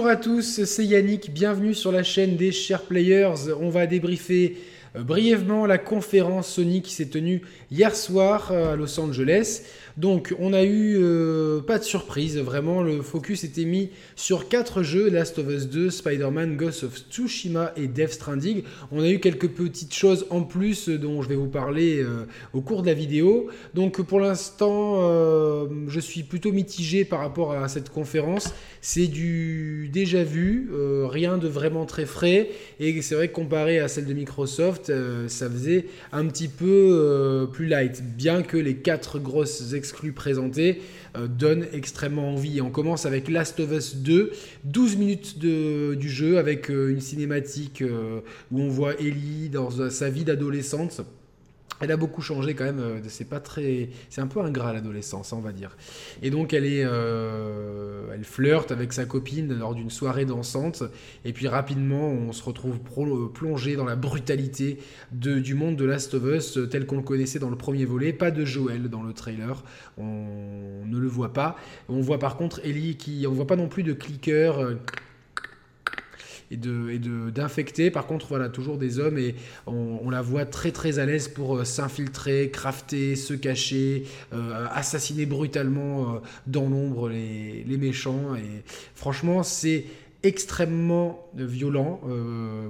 Bonjour à tous, c'est Yannick, bienvenue sur la chaîne des Chers Players. On va débriefer euh, brièvement la conférence Sony qui s'est tenue hier soir euh, à Los Angeles. Donc on a eu euh, pas de surprise, vraiment le focus était mis sur quatre jeux, Last of Us 2, Spider-Man, Ghost of Tsushima et Death Stranding. On a eu quelques petites choses en plus dont je vais vous parler au cours de la vidéo. Donc pour l'instant je suis plutôt mitigé par rapport à cette conférence. C'est du déjà vu, rien de vraiment très frais et c'est vrai que comparé à celle de Microsoft, euh, ça faisait un petit peu euh, plus light, bien que les quatre grosses exclus présentées euh, extrêmement envie. on commence avec Last of Us 2, 12 minutes du jeu avec une cinématique où on voit Ellie dans sa vie d'adolescente elle a beaucoup changé quand même. Euh, c'est pas très, c'est un peu ingrat l'adolescence, on va dire. Et donc elle est, euh, elle flirte avec sa copine lors d'une soirée dansante. Et puis rapidement, on se retrouve plongé dans la brutalité du monde de Last of Us tel qu'on le connaissait dans le premier volet. Pas de Joel dans le trailer, on ne le voit pas. On voit par contre Ellie qui, on voit pas non plus de clicker euh, et de d'infecter. Par contre, voilà, toujours des hommes et on, la voit très très à l'aise pour euh, s'infiltrer, crafter, se cacher, euh, assassiner brutalement euh, dans l'ombre les, les, méchants. Et franchement, c'est extrêmement violent.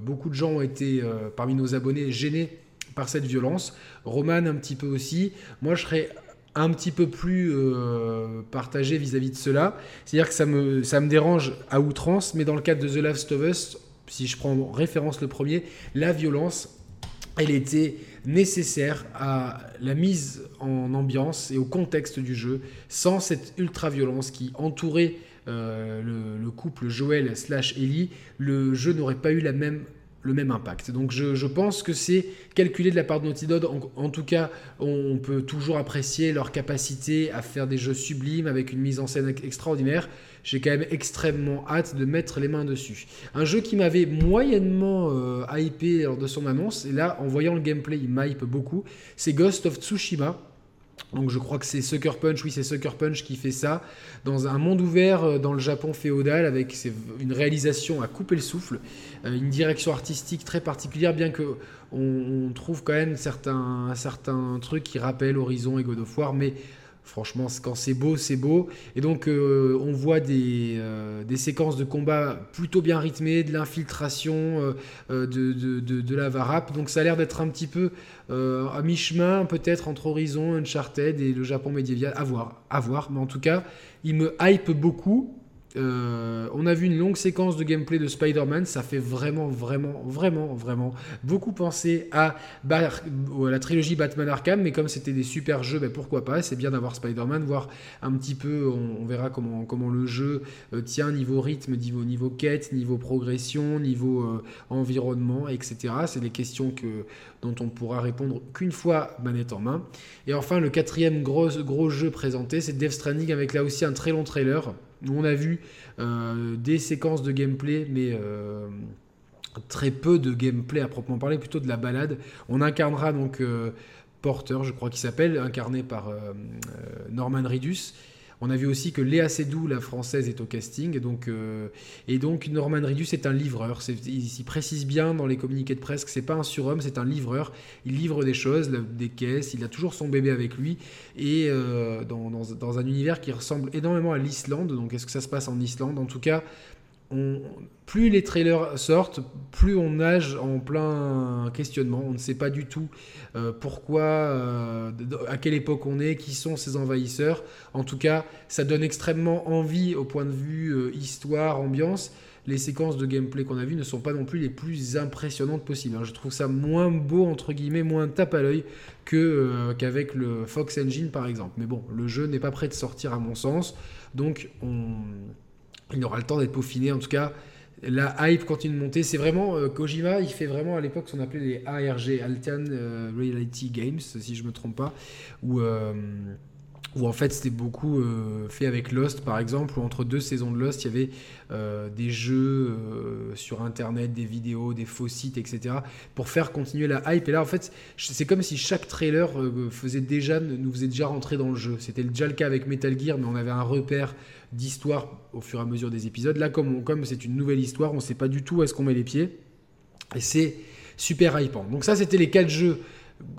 beaucoup de gens ont été parmi nos abonnés gênés par cette violence. Roman un petit peu aussi. Moi, je serais un petit peu plus euh, partagé vis-à-vis de cela. C'est-à-dire que ça me, ça me dérange à outrance, mais dans le cadre de The Last of Us, si je prends référence le premier, la violence, elle était nécessaire à la mise en ambiance et au contexte du jeu. Sans cette ultra-violence qui entourait euh, le, le, couple Joel slash Ellie, le jeu n'aurait pas eu la même le même impact. Donc je, pense que c'est calculé de la part de Naughty Dog. En, tout cas, on, peut toujours apprécier leur capacité à faire des jeux sublimes avec une mise en scène extraordinaire. J'ai quand même extrêmement hâte de mettre les mains dessus. Un jeu qui m'avait moyennement euh, hypé lors de son annonce, et là, en voyant le gameplay, il m'hype beaucoup, c'est Ghost of Tsushima. Donc je crois que c'est Sucker Punch, oui c'est Sucker Punch qui fait ça, dans un monde ouvert euh, dans le Japon féodal, avec une réalisation à couper le souffle, euh, une direction artistique très particulière, bien que on, trouve quand même certains, certains trucs qui rappellent Horizon et God of War, mais Franchement, quand c'est beau, c'est beau. Et donc, euh, on voit des, euh, des, séquences de combat plutôt bien rythmées, de l'infiltration, euh, de, la varap. Donc, ça a l'air d'être un petit peu à mi-chemin, peut-être entre Horizon, Uncharted et le Japon médiéval. À voir, à voir. Mais en tout cas, il me hype beaucoup. Euh, on a vu une longue séquence de gameplay de Spider-Man, ça fait vraiment, vraiment, vraiment, vraiment beaucoup penser à, la trilogie Batman Arkham, mais comme c'était des super jeux, ben pourquoi pas, c'est bien d'avoir Spider-Man, voir un petit peu, on, verra comment, le jeu euh, tient niveau rythme, niveau, niveau quête, niveau progression, niveau euh, environnement, etc. C'est des questions que, dont on pourra répondre qu'une fois manette en main. Et enfin, le quatrième gros, gros jeu présenté, c'est Death Stranding avec là aussi un très long trailer. On a vu euh, des séquences de gameplay, mais euh, très peu de gameplay à proprement parler, plutôt de la balade. On incarnera donc euh, Porter, je crois qu'il s'appelle, incarné par Norman Ridus. On a vu aussi que Léa Seydoux, la française, est au casting. Et donc, euh, et donc Norman Ridus est un livreur. Il s'y précise bien dans les communiqués de presse que c'est pas un surhomme, c'est un livreur. Il livre des choses, des caisses. Il a toujours son bébé avec lui. Et euh, dans, dans, un univers qui ressemble énormément à l'Islande. Donc, est-ce que ça se passe en Islande? En tout cas, plus les trailers sortent, plus on nage en plein questionnement. On ne sait pas du tout euh, pourquoi, euh, à quelle époque on est, qui sont ces envahisseurs. En tout cas, ça donne extrêmement envie au point de vue euh, histoire, ambiance. Les séquences de gameplay qu'on a vues ne sont pas non plus les plus impressionnantes possibles. Hein. Je trouve ça moins beau, entre guillemets, moins tape à l'œil qu'avec le Fox Engine par exemple. Mais bon, le jeu n'est pas prêt de sortir à mon sens. Donc on il aura le temps d'être peaufiné. En tout cas, la hype continue de monter. C'est vraiment euh, Kojima, il fait vraiment à l'époque ce qu'on appelait les ARG, Altan euh, Reality Games, si je me trompe pas, où, euh, où en fait c'était beaucoup fait avec Lost par exemple, où entre deux saisons de Lost, il y avait des jeux sur internet, des vidéos, des faux sites, etc. pour faire continuer la hype. Et là en fait, c'est comme si chaque trailer faisait déjà, nous faisait déjà rentrer dans le jeu. C'était déjà le cas avec Metal Gear, mais on avait un repère d'histoire au fur et à mesure des épisodes. Là, comme comme c'est une nouvelle histoire, on ne sait pas du tout où est-ce qu'on met les pieds. Et c'est super hypant. Donc ça, c'était les quatre jeux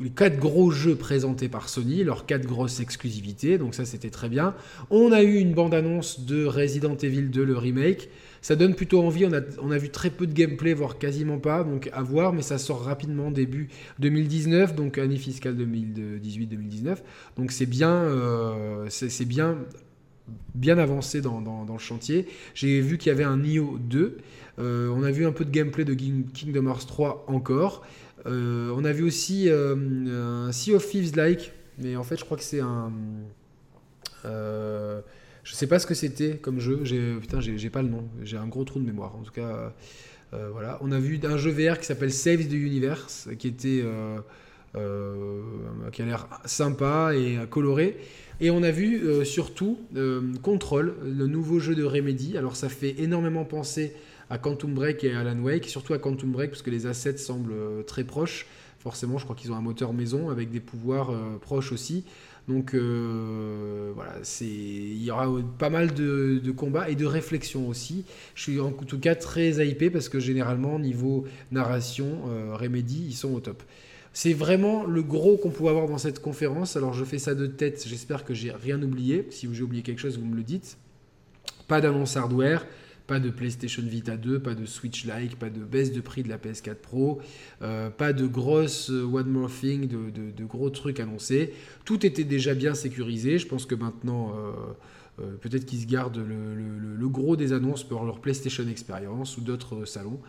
les quatre gros jeux présentés par Sony, leurs quatre grosses exclusivités, donc ça c'était très bien. On a eu une bande-annonce de Resident Evil 2, le remake. Ça donne plutôt envie, on a, on a vu très peu de gameplay, voire quasiment pas, donc à voir, mais ça sort rapidement début 2019, donc année fiscale 2018-2019. Donc c'est bien, euh, c'est bien bien avancé dans, le chantier. J'ai vu qu'il y avait un Nioh 2. Euh, on a vu un peu de gameplay de Kingdom Hearts 3 encore. Euh, on a vu aussi euh, un Sea of Thieves like, mais en fait je crois que c'est un... je sais pas ce que c'était comme jeu. Putain, j'ai, pas le nom. J'ai un gros trou de mémoire. En tout cas, voilà. On a vu un jeu VR qui s'appelle Save the Universe, qui était... qui a l'air sympa et coloré. Et on a vu euh, surtout euh, Control, le nouveau jeu de Remedy. Alors ça fait énormément penser à Quantum Break et Alan Wake, surtout à Quantum Break parce que les assets semblent euh, très proches. Forcément, je crois qu'ils ont un moteur maison avec des pouvoirs proches aussi. Donc voilà, c'est il y aura pas mal de, combats et de réflexions aussi. Je suis en tout cas très hypé parce que généralement niveau narration, Remedy, ils sont au top. C'est vraiment le gros qu'on pouvait avoir dans cette conférence. Alors je fais ça de tête, j'espère que j'ai rien oublié. Si j'ai oublié quelque chose, vous me le dites. Pas d'annonce hardware, pas de PlayStation Vita 2, pas de Switch Like, pas de baisse de prix de la PS4 Pro, euh, pas de grosses euh, One More Thing, de, gros trucs annoncés. Tout était déjà bien sécurisé. Je pense que maintenant, euh, peut-être qu'ils se gardent le, gros des annonces pour leur PlayStation Experience ou d'autres salons.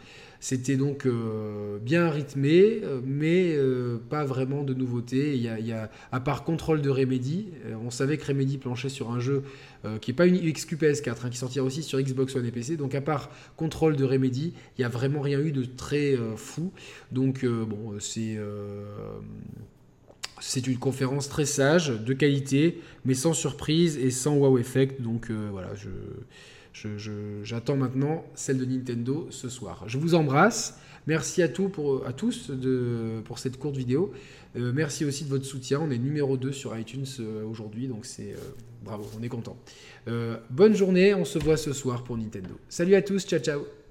C'était donc euh, bien rythmé, euh, mais euh, pas vraiment de nouveautés. Il y, a, à part Control de Remedy, on savait que Remedy planchait sur un jeu qui n'est pas une XQ PS4, hein, qui sortira aussi sur Xbox One et PC. Donc à part Control de Remedy, il n'y a vraiment rien eu de très fou. Donc bon, c'est c'est une conférence très sage, de qualité, mais sans surprise et sans wow effect. Donc voilà, je J'attends maintenant celle de Nintendo ce soir. Je vous embrasse. Merci à, tous pour cette courte vidéo. Euh, merci aussi de votre soutien. On est numéro 2 sur iTunes euh, aujourd'hui, donc c'est euh, bravo, on est content. bonne journée, on se voit ce soir pour Nintendo. Salut à tous, ciao ciao